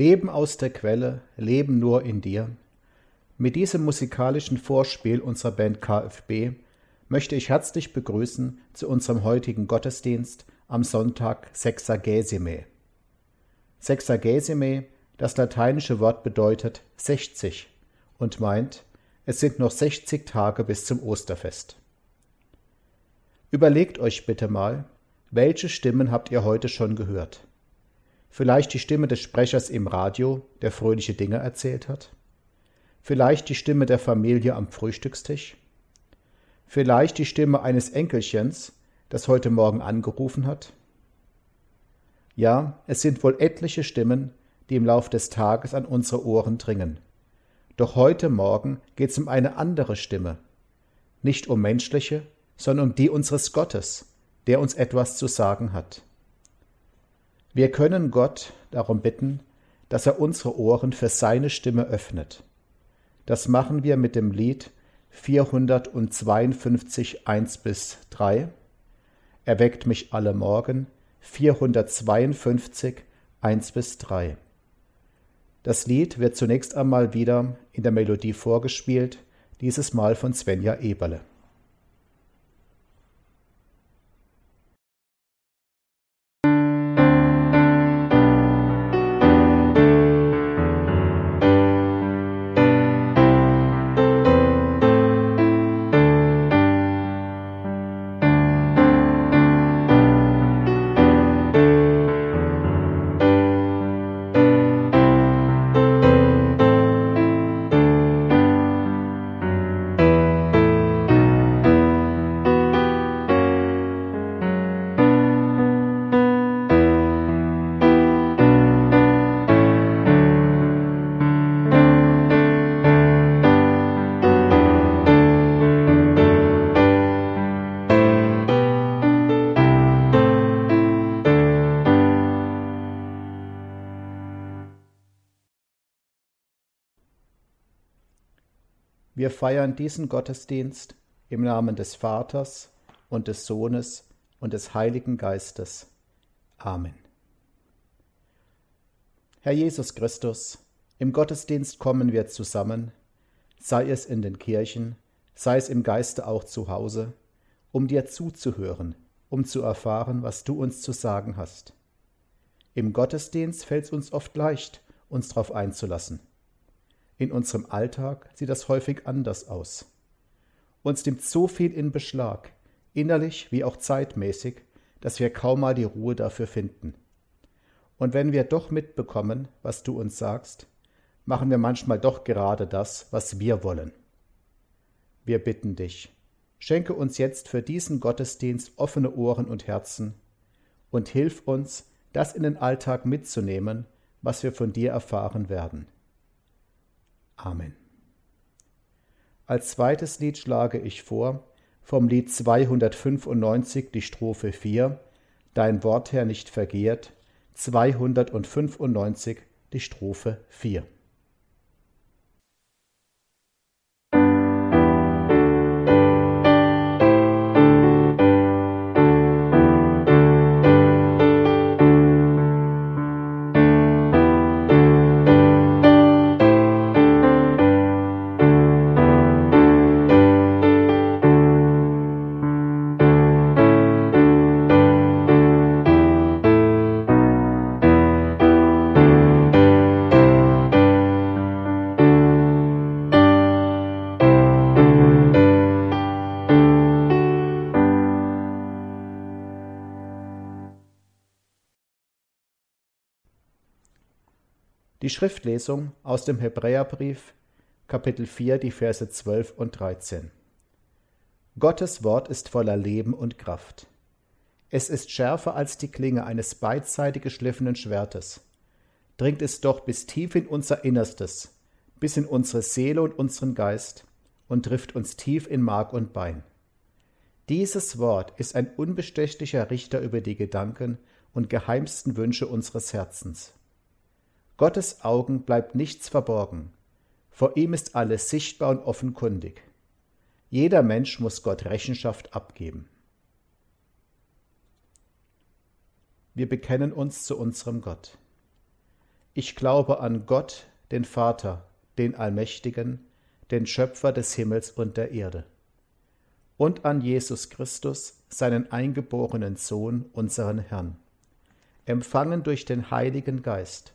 Leben aus der Quelle, Leben nur in dir. Mit diesem musikalischen Vorspiel unserer Band KFB möchte ich herzlich begrüßen zu unserem heutigen Gottesdienst am Sonntag Sexagesime. Sexagesime, das lateinische Wort bedeutet 60 und meint, es sind noch 60 Tage bis zum Osterfest. Überlegt euch bitte mal, welche Stimmen habt ihr heute schon gehört? Vielleicht die Stimme des Sprechers im Radio, der fröhliche Dinge erzählt hat? Vielleicht die Stimme der Familie am Frühstückstisch? Vielleicht die Stimme eines Enkelchens, das heute Morgen angerufen hat? Ja, es sind wohl etliche Stimmen, die im Lauf des Tages an unsere Ohren dringen. Doch heute Morgen geht es um eine andere Stimme. Nicht um menschliche, sondern um die unseres Gottes, der uns etwas zu sagen hat. Wir können Gott darum bitten, dass er unsere Ohren für seine Stimme öffnet. Das machen wir mit dem Lied 452 1 bis 3. Erweckt mich alle Morgen 452 1 bis 3. Das Lied wird zunächst einmal wieder in der Melodie vorgespielt, dieses Mal von Svenja Eberle. Wir feiern diesen Gottesdienst im Namen des Vaters und des Sohnes und des Heiligen Geistes. Amen. Herr Jesus Christus, im Gottesdienst kommen wir zusammen, sei es in den Kirchen, sei es im Geiste auch zu Hause, um dir zuzuhören, um zu erfahren, was du uns zu sagen hast. Im Gottesdienst fällt es uns oft leicht, uns darauf einzulassen. In unserem Alltag sieht das häufig anders aus. Uns nimmt so viel in Beschlag, innerlich wie auch zeitmäßig, dass wir kaum mal die Ruhe dafür finden. Und wenn wir doch mitbekommen, was du uns sagst, machen wir manchmal doch gerade das, was wir wollen. Wir bitten dich, schenke uns jetzt für diesen Gottesdienst offene Ohren und Herzen und hilf uns, das in den Alltag mitzunehmen, was wir von dir erfahren werden. Amen. Als zweites Lied schlage ich vor vom Lied 295 die Strophe 4, Dein Wort, Herr, nicht vergehrt, 295 die Strophe 4. Die Schriftlesung aus dem Hebräerbrief, Kapitel 4, die Verse 12 und 13. Gottes Wort ist voller Leben und Kraft. Es ist schärfer als die Klinge eines beidseitig geschliffenen Schwertes. Dringt es doch bis tief in unser Innerstes, bis in unsere Seele und unseren Geist und trifft uns tief in Mark und Bein. Dieses Wort ist ein unbestechlicher Richter über die Gedanken und geheimsten Wünsche unseres Herzens. Gottes Augen bleibt nichts verborgen. Vor ihm ist alles sichtbar und offenkundig. Jeder Mensch muss Gott Rechenschaft abgeben. Wir bekennen uns zu unserem Gott. Ich glaube an Gott, den Vater, den Allmächtigen, den Schöpfer des Himmels und der Erde. Und an Jesus Christus, seinen eingeborenen Sohn, unseren Herrn, empfangen durch den Heiligen Geist,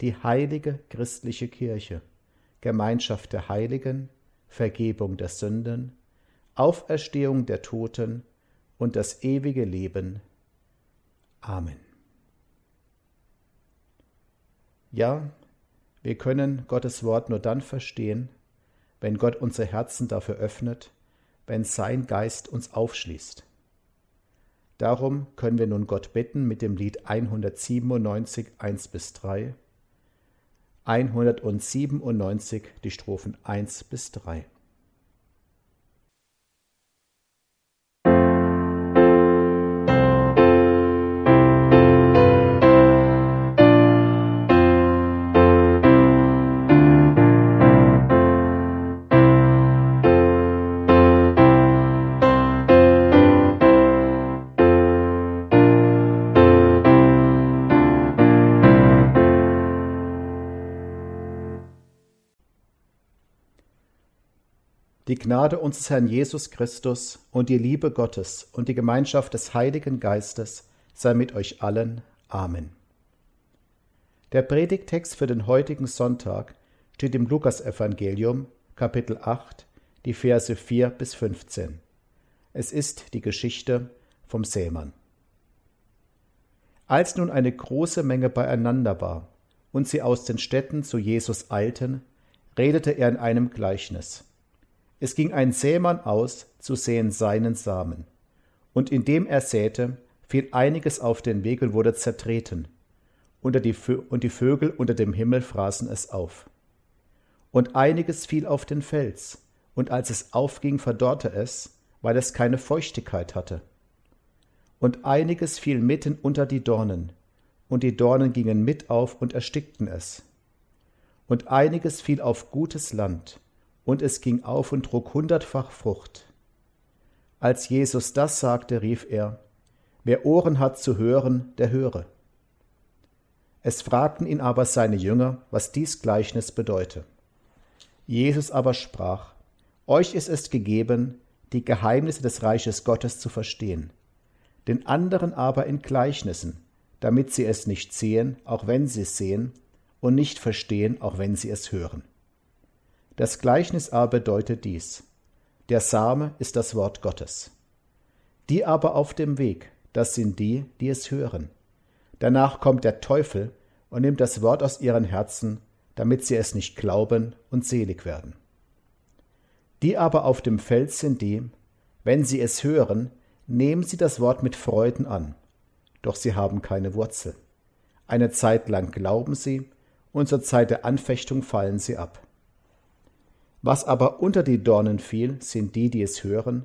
die heilige christliche Kirche, Gemeinschaft der Heiligen, Vergebung der Sünden, Auferstehung der Toten und das ewige Leben. Amen. Ja, wir können Gottes Wort nur dann verstehen, wenn Gott unsere Herzen dafür öffnet, wenn sein Geist uns aufschließt. Darum können wir nun Gott bitten mit dem Lied 197, 1 bis 3, 197 die Strophen 1 bis 3. Die Gnade unseres Herrn Jesus Christus und die Liebe Gottes und die Gemeinschaft des Heiligen Geistes sei mit euch allen. Amen. Der Predigtext für den heutigen Sonntag steht im Lukasevangelium, Kapitel 8, die Verse 4 bis 15. Es ist die Geschichte vom Sämann. Als nun eine große Menge beieinander war und sie aus den Städten zu Jesus eilten, redete er in einem Gleichnis. Es ging ein Sämann aus, zu säen seinen Samen. Und indem er säte, fiel einiges auf den Weg und wurde zertreten. und die Vögel unter dem Himmel fraßen es auf. Und einiges fiel auf den Fels, und als es aufging, verdorrte es, weil es keine Feuchtigkeit hatte. Und einiges fiel mitten unter die Dornen, und die Dornen gingen mit auf und erstickten es. Und einiges fiel auf gutes Land, und es ging auf und trug hundertfach Frucht. Als Jesus das sagte, rief er, Wer Ohren hat zu hören, der höre. Es fragten ihn aber seine Jünger, was dies Gleichnis bedeute. Jesus aber sprach, Euch ist es gegeben, die Geheimnisse des Reiches Gottes zu verstehen, den anderen aber in Gleichnissen, damit sie es nicht sehen, auch wenn sie es sehen, und nicht verstehen, auch wenn sie es hören. Das Gleichnis aber bedeutet dies. Der Same ist das Wort Gottes. Die aber auf dem Weg, das sind die, die es hören. Danach kommt der Teufel und nimmt das Wort aus ihren Herzen, damit sie es nicht glauben und selig werden. Die aber auf dem Feld sind die, wenn sie es hören, nehmen sie das Wort mit Freuden an, doch sie haben keine Wurzel. Eine Zeit lang glauben sie, und zur Zeit der Anfechtung fallen sie ab. Was aber unter die Dornen fiel, sind die, die es hören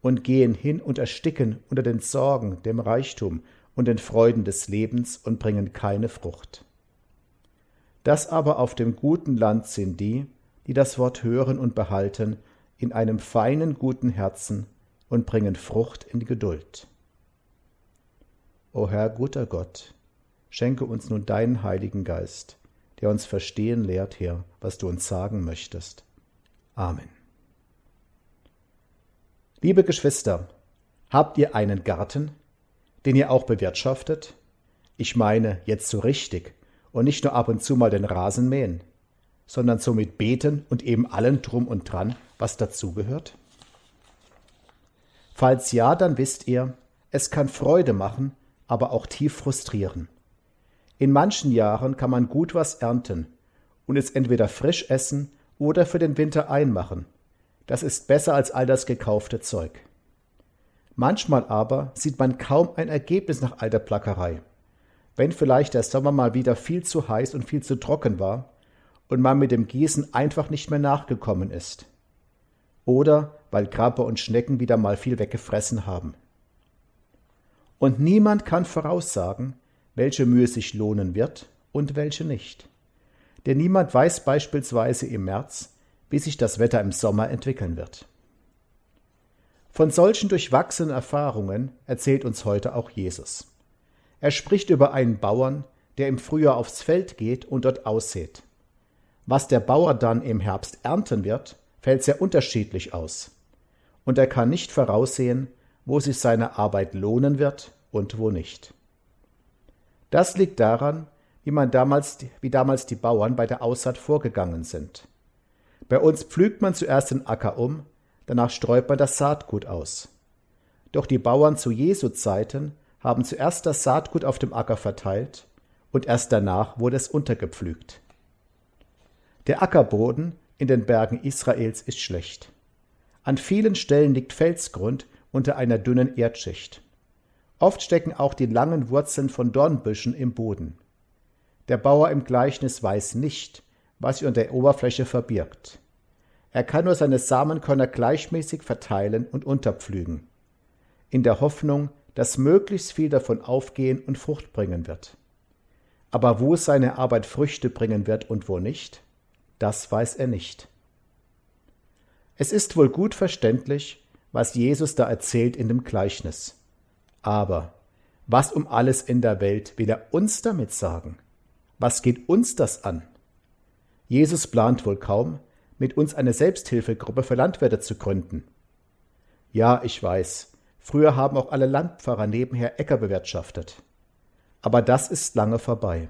und gehen hin und ersticken unter den Sorgen, dem Reichtum und den Freuden des Lebens und bringen keine Frucht. Das aber auf dem guten Land sind die, die das Wort hören und behalten, in einem feinen guten Herzen und bringen Frucht in Geduld. O Herr guter Gott, schenke uns nun deinen Heiligen Geist, der uns verstehen lehrt, Herr, was du uns sagen möchtest. Amen. Liebe Geschwister, habt ihr einen Garten, den ihr auch bewirtschaftet? Ich meine jetzt so richtig und nicht nur ab und zu mal den Rasen mähen, sondern somit beten und eben allen drum und dran, was dazugehört? Falls ja, dann wisst ihr, es kann Freude machen, aber auch tief frustrieren. In manchen Jahren kann man gut was ernten und es entweder frisch essen oder für den Winter einmachen. Das ist besser als all das gekaufte Zeug. Manchmal aber sieht man kaum ein Ergebnis nach alter Plackerei. Wenn vielleicht der Sommer mal wieder viel zu heiß und viel zu trocken war, und man mit dem Gießen einfach nicht mehr nachgekommen ist. Oder weil Krabbe und Schnecken wieder mal viel weggefressen haben. Und niemand kann voraussagen, welche Mühe sich lohnen wird und welche nicht. Denn niemand weiß beispielsweise im März, wie sich das Wetter im Sommer entwickeln wird. Von solchen durchwachsenen Erfahrungen erzählt uns heute auch Jesus. Er spricht über einen Bauern, der im Frühjahr aufs Feld geht und dort aussät. Was der Bauer dann im Herbst ernten wird, fällt sehr unterschiedlich aus. Und er kann nicht voraussehen, wo sich seine Arbeit lohnen wird und wo nicht. Das liegt daran, wie, man damals, wie damals die Bauern bei der Aussaat vorgegangen sind. Bei uns pflügt man zuerst den Acker um, danach streut man das Saatgut aus. Doch die Bauern zu Jesu Zeiten haben zuerst das Saatgut auf dem Acker verteilt und erst danach wurde es untergepflügt. Der Ackerboden in den Bergen Israels ist schlecht. An vielen Stellen liegt Felsgrund unter einer dünnen Erdschicht. Oft stecken auch die langen Wurzeln von Dornbüschen im Boden. Der Bauer im Gleichnis weiß nicht, was sich unter der Oberfläche verbirgt. Er kann nur seine Samenkörner gleichmäßig verteilen und unterpflügen, in der Hoffnung, dass möglichst viel davon aufgehen und Frucht bringen wird. Aber wo seine Arbeit Früchte bringen wird und wo nicht, das weiß er nicht. Es ist wohl gut verständlich, was Jesus da erzählt in dem Gleichnis. Aber was um alles in der Welt will er uns damit sagen? Was geht uns das an? Jesus plant wohl kaum, mit uns eine Selbsthilfegruppe für Landwirte zu gründen. Ja, ich weiß, früher haben auch alle Landpfarrer nebenher Äcker bewirtschaftet. Aber das ist lange vorbei.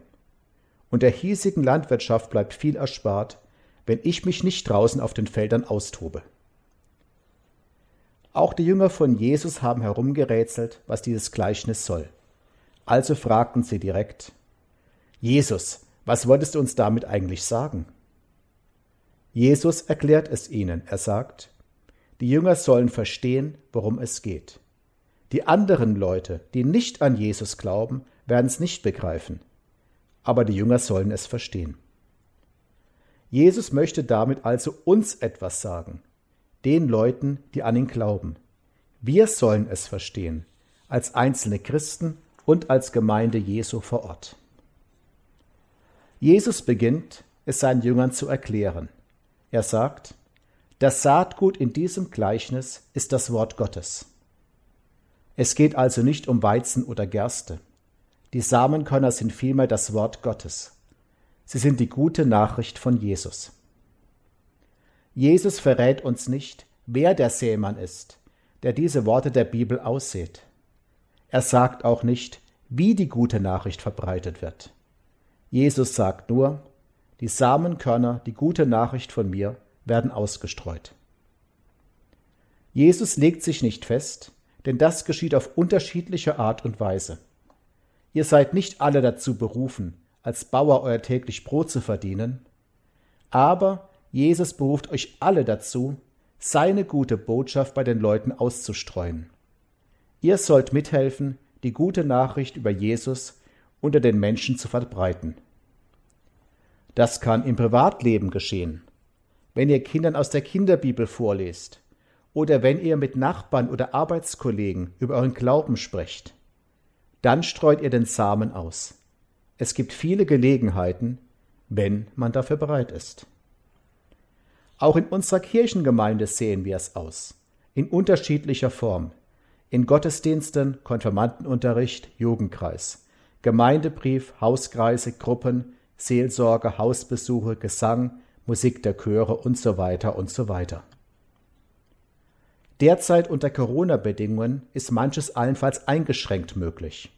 Und der hiesigen Landwirtschaft bleibt viel erspart, wenn ich mich nicht draußen auf den Feldern austobe. Auch die Jünger von Jesus haben herumgerätselt, was dieses Gleichnis soll. Also fragten sie direkt, Jesus, was wolltest du uns damit eigentlich sagen? Jesus erklärt es ihnen. Er sagt, die Jünger sollen verstehen, worum es geht. Die anderen Leute, die nicht an Jesus glauben, werden es nicht begreifen. Aber die Jünger sollen es verstehen. Jesus möchte damit also uns etwas sagen, den Leuten, die an ihn glauben. Wir sollen es verstehen, als einzelne Christen und als Gemeinde Jesu vor Ort. Jesus beginnt, es seinen Jüngern zu erklären. Er sagt, das Saatgut in diesem Gleichnis ist das Wort Gottes. Es geht also nicht um Weizen oder Gerste. Die Samenkörner sind vielmehr das Wort Gottes. Sie sind die gute Nachricht von Jesus. Jesus verrät uns nicht, wer der Sämann ist, der diese Worte der Bibel aussät. Er sagt auch nicht, wie die gute Nachricht verbreitet wird. Jesus sagt nur, die Samenkörner, die gute Nachricht von mir, werden ausgestreut. Jesus legt sich nicht fest, denn das geschieht auf unterschiedliche Art und Weise. Ihr seid nicht alle dazu berufen, als Bauer euer täglich Brot zu verdienen, aber Jesus beruft euch alle dazu, seine gute Botschaft bei den Leuten auszustreuen. Ihr sollt mithelfen, die gute Nachricht über Jesus unter den Menschen zu verbreiten. Das kann im Privatleben geschehen, wenn ihr Kindern aus der Kinderbibel vorlest oder wenn ihr mit Nachbarn oder Arbeitskollegen über euren Glauben sprecht. Dann streut ihr den Samen aus. Es gibt viele Gelegenheiten, wenn man dafür bereit ist. Auch in unserer Kirchengemeinde sehen wir es aus, in unterschiedlicher Form, in Gottesdiensten, Konfirmandenunterricht, Jugendkreis, Gemeindebrief, Hauskreise, Gruppen, Seelsorge, Hausbesuche, Gesang, Musik der Chöre und so weiter und so weiter. Derzeit unter Corona-Bedingungen ist manches allenfalls eingeschränkt möglich.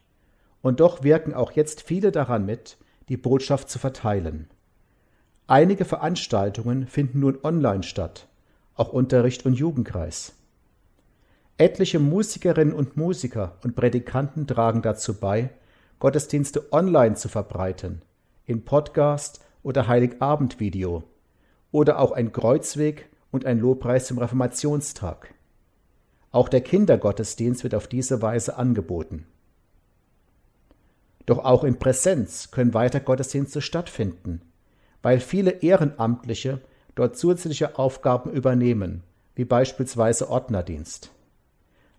Und doch wirken auch jetzt viele daran mit, die Botschaft zu verteilen. Einige Veranstaltungen finden nun online statt, auch Unterricht und Jugendkreis. Etliche Musikerinnen und Musiker und Predikanten tragen dazu bei, Gottesdienste online zu verbreiten, in Podcast oder Heiligabendvideo oder auch ein Kreuzweg und ein Lobpreis zum Reformationstag. Auch der Kindergottesdienst wird auf diese Weise angeboten. Doch auch in Präsenz können weiter Gottesdienste stattfinden, weil viele Ehrenamtliche dort zusätzliche Aufgaben übernehmen, wie beispielsweise Ordnerdienst.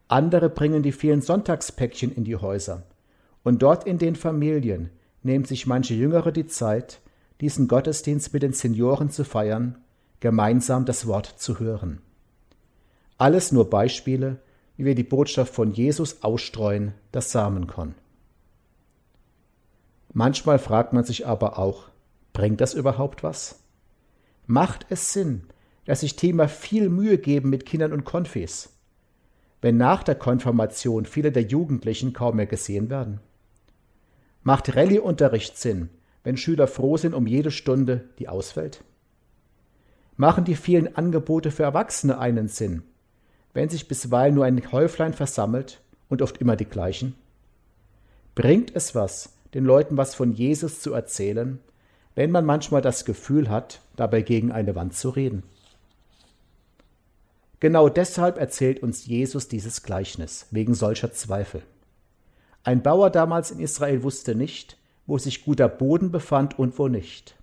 Andere bringen die vielen Sonntagspäckchen in die Häuser. Und dort in den Familien nehmen sich manche Jüngere die Zeit, diesen Gottesdienst mit den Senioren zu feiern, gemeinsam das Wort zu hören. Alles nur Beispiele, wie wir die Botschaft von Jesus ausstreuen, das Samenkorn. Manchmal fragt man sich aber auch, bringt das überhaupt was? Macht es Sinn, dass sich Thema viel Mühe geben mit Kindern und Konfis, wenn nach der Konfirmation viele der Jugendlichen kaum mehr gesehen werden? Macht Rallye-Unterricht Sinn, wenn Schüler froh sind um jede Stunde, die ausfällt? Machen die vielen Angebote für Erwachsene einen Sinn, wenn sich bisweilen nur ein Häuflein versammelt und oft immer die gleichen? Bringt es was, den Leuten was von Jesus zu erzählen, wenn man manchmal das Gefühl hat, dabei gegen eine Wand zu reden? Genau deshalb erzählt uns Jesus dieses Gleichnis, wegen solcher Zweifel. Ein Bauer damals in Israel wusste nicht, wo sich guter Boden befand und wo nicht.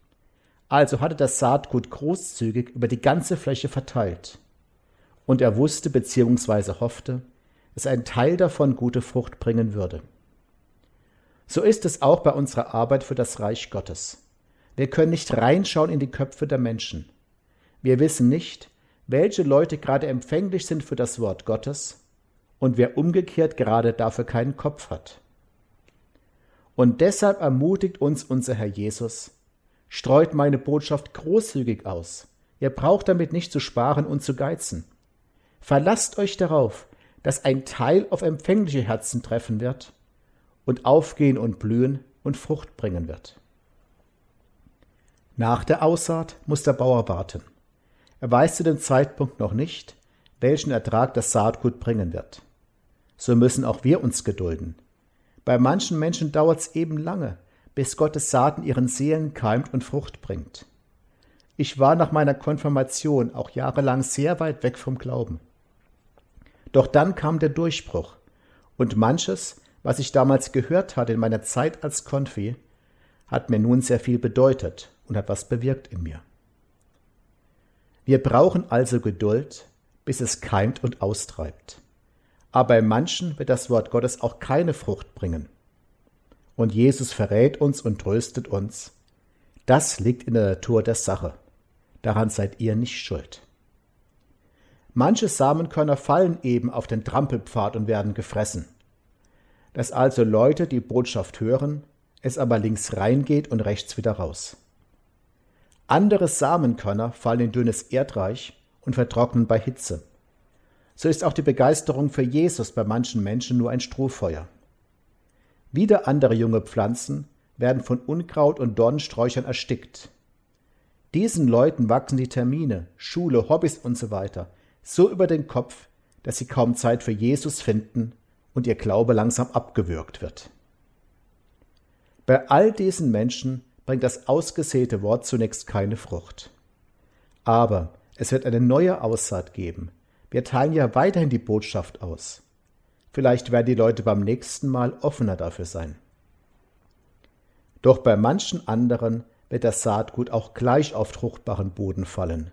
Also hatte das Saatgut großzügig über die ganze Fläche verteilt und er wusste bzw. hoffte, dass ein Teil davon gute Frucht bringen würde. So ist es auch bei unserer Arbeit für das Reich Gottes. Wir können nicht reinschauen in die Köpfe der Menschen. Wir wissen nicht, welche Leute gerade empfänglich sind für das Wort Gottes und wer umgekehrt gerade dafür keinen Kopf hat. Und deshalb ermutigt uns unser Herr Jesus, streut meine Botschaft großzügig aus. Ihr braucht damit nicht zu sparen und zu geizen. Verlasst euch darauf, dass ein Teil auf empfängliche Herzen treffen wird und aufgehen und blühen und Frucht bringen wird. Nach der Aussaat muss der Bauer warten. Er weiß zu dem Zeitpunkt noch nicht, welchen Ertrag das Saatgut bringen wird. So müssen auch wir uns gedulden. Bei manchen Menschen dauert es eben lange, bis Gottes Saaten ihren Seelen keimt und Frucht bringt. Ich war nach meiner Konfirmation auch jahrelang sehr weit weg vom Glauben. Doch dann kam der Durchbruch, und manches, was ich damals gehört hatte in meiner Zeit als Konfi, hat mir nun sehr viel bedeutet und hat was bewirkt in mir. Wir brauchen also Geduld, bis es keimt und austreibt. Aber bei manchen wird das Wort Gottes auch keine Frucht bringen. Und Jesus verrät uns und tröstet uns. Das liegt in der Natur der Sache. Daran seid ihr nicht schuld. Manche Samenkörner fallen eben auf den Trampelpfad und werden gefressen. Dass also Leute die Botschaft hören, es aber links reingeht und rechts wieder raus. Andere Samenkörner fallen in dünnes Erdreich und vertrocknen bei Hitze. So ist auch die Begeisterung für Jesus bei manchen Menschen nur ein Strohfeuer. Wieder andere junge Pflanzen werden von Unkraut und Dornensträuchern erstickt. Diesen Leuten wachsen die Termine, Schule, Hobbys usw. So so über den Kopf, dass sie kaum Zeit für Jesus finden und ihr Glaube langsam abgewürgt wird. Bei all diesen Menschen bringt das ausgesäte Wort zunächst keine Frucht. Aber es wird eine neue Aussaat geben. Wir teilen ja weiterhin die Botschaft aus. Vielleicht werden die Leute beim nächsten Mal offener dafür sein. Doch bei manchen anderen wird das Saatgut auch gleich auf fruchtbaren Boden fallen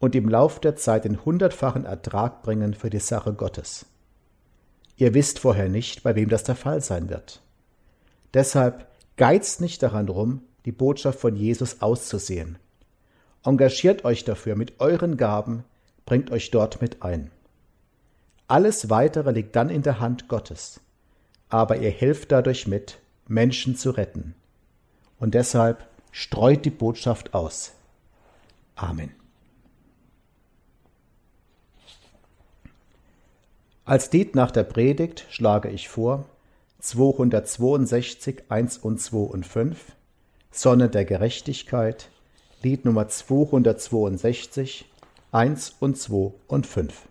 und im Lauf der Zeit den hundertfachen Ertrag bringen für die Sache Gottes. Ihr wisst vorher nicht, bei wem das der Fall sein wird. Deshalb geizt nicht daran rum, die Botschaft von Jesus auszusehen. Engagiert euch dafür mit euren Gaben, bringt euch dort mit ein. Alles weitere liegt dann in der Hand Gottes, aber ihr helft dadurch mit, Menschen zu retten. Und deshalb streut die Botschaft aus. Amen. Als Lied nach der Predigt schlage ich vor 262 1 und 2 und 5, Sonne der Gerechtigkeit, Lied Nummer 262 1 und 2 und 5.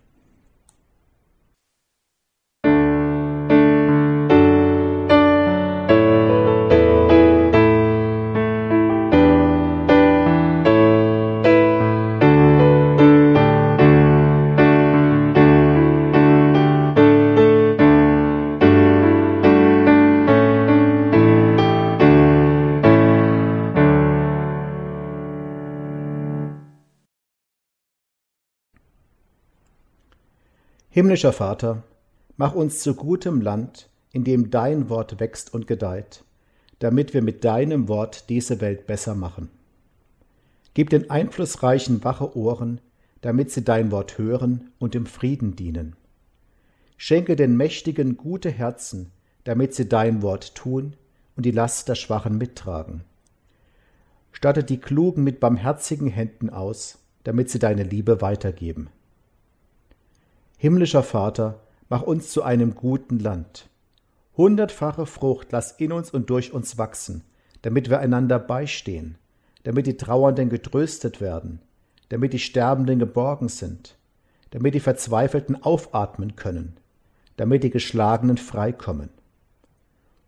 Himmlischer Vater, mach uns zu gutem Land, in dem dein Wort wächst und gedeiht, damit wir mit deinem Wort diese Welt besser machen. Gib den Einflussreichen wache Ohren, damit sie dein Wort hören und im Frieden dienen. Schenke den Mächtigen gute Herzen, damit sie dein Wort tun und die Last der Schwachen mittragen. Statte die Klugen mit barmherzigen Händen aus, damit sie deine Liebe weitergeben. Himmlischer Vater, mach uns zu einem guten Land. Hundertfache Frucht lass in uns und durch uns wachsen, damit wir einander beistehen, damit die Trauernden getröstet werden, damit die Sterbenden geborgen sind, damit die Verzweifelten aufatmen können, damit die Geschlagenen freikommen.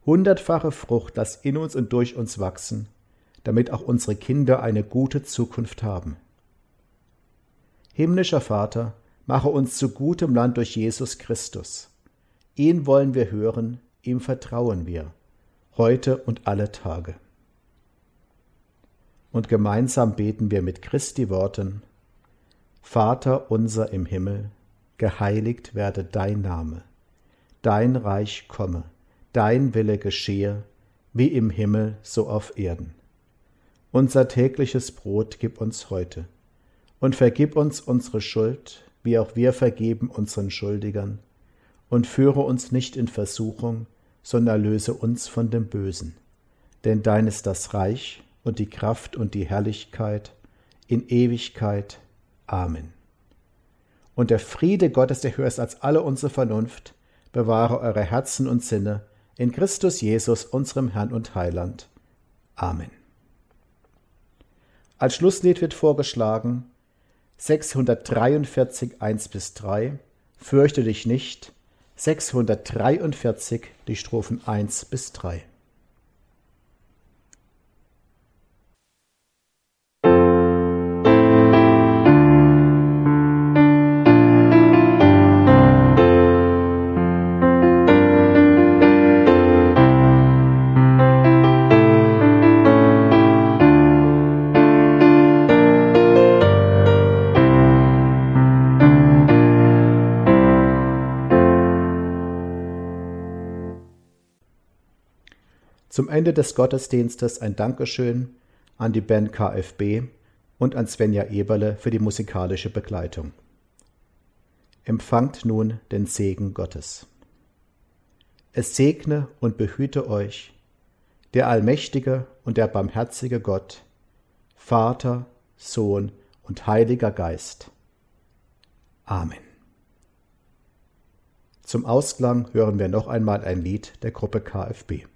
Hundertfache Frucht lass in uns und durch uns wachsen, damit auch unsere Kinder eine gute Zukunft haben. Himmlischer Vater, mache uns zu gutem Land durch Jesus Christus. Ihn wollen wir hören, ihm vertrauen wir, heute und alle Tage. Und gemeinsam beten wir mit Christi Worten, Vater unser im Himmel, geheiligt werde dein Name, dein Reich komme, dein Wille geschehe, wie im Himmel so auf Erden. Unser tägliches Brot gib uns heute, und vergib uns unsere Schuld, wie auch wir vergeben unseren Schuldigern, und führe uns nicht in Versuchung, sondern erlöse uns von dem Bösen. Denn dein ist das Reich und die Kraft und die Herrlichkeit in Ewigkeit. Amen. Und der Friede Gottes, der höher ist als alle unsere Vernunft, bewahre eure Herzen und Sinne in Christus Jesus, unserem Herrn und Heiland. Amen. Als Schlusslied wird vorgeschlagen 643 1 bis 3, Fürchte dich nicht, 643 die Strophen 1 bis 3. Zum Ende des Gottesdienstes ein Dankeschön an die Band KFB und an Svenja Eberle für die musikalische Begleitung. Empfangt nun den Segen Gottes. Es segne und behüte euch der allmächtige und der barmherzige Gott, Vater, Sohn und Heiliger Geist. Amen. Zum Ausklang hören wir noch einmal ein Lied der Gruppe KFB.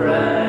friend.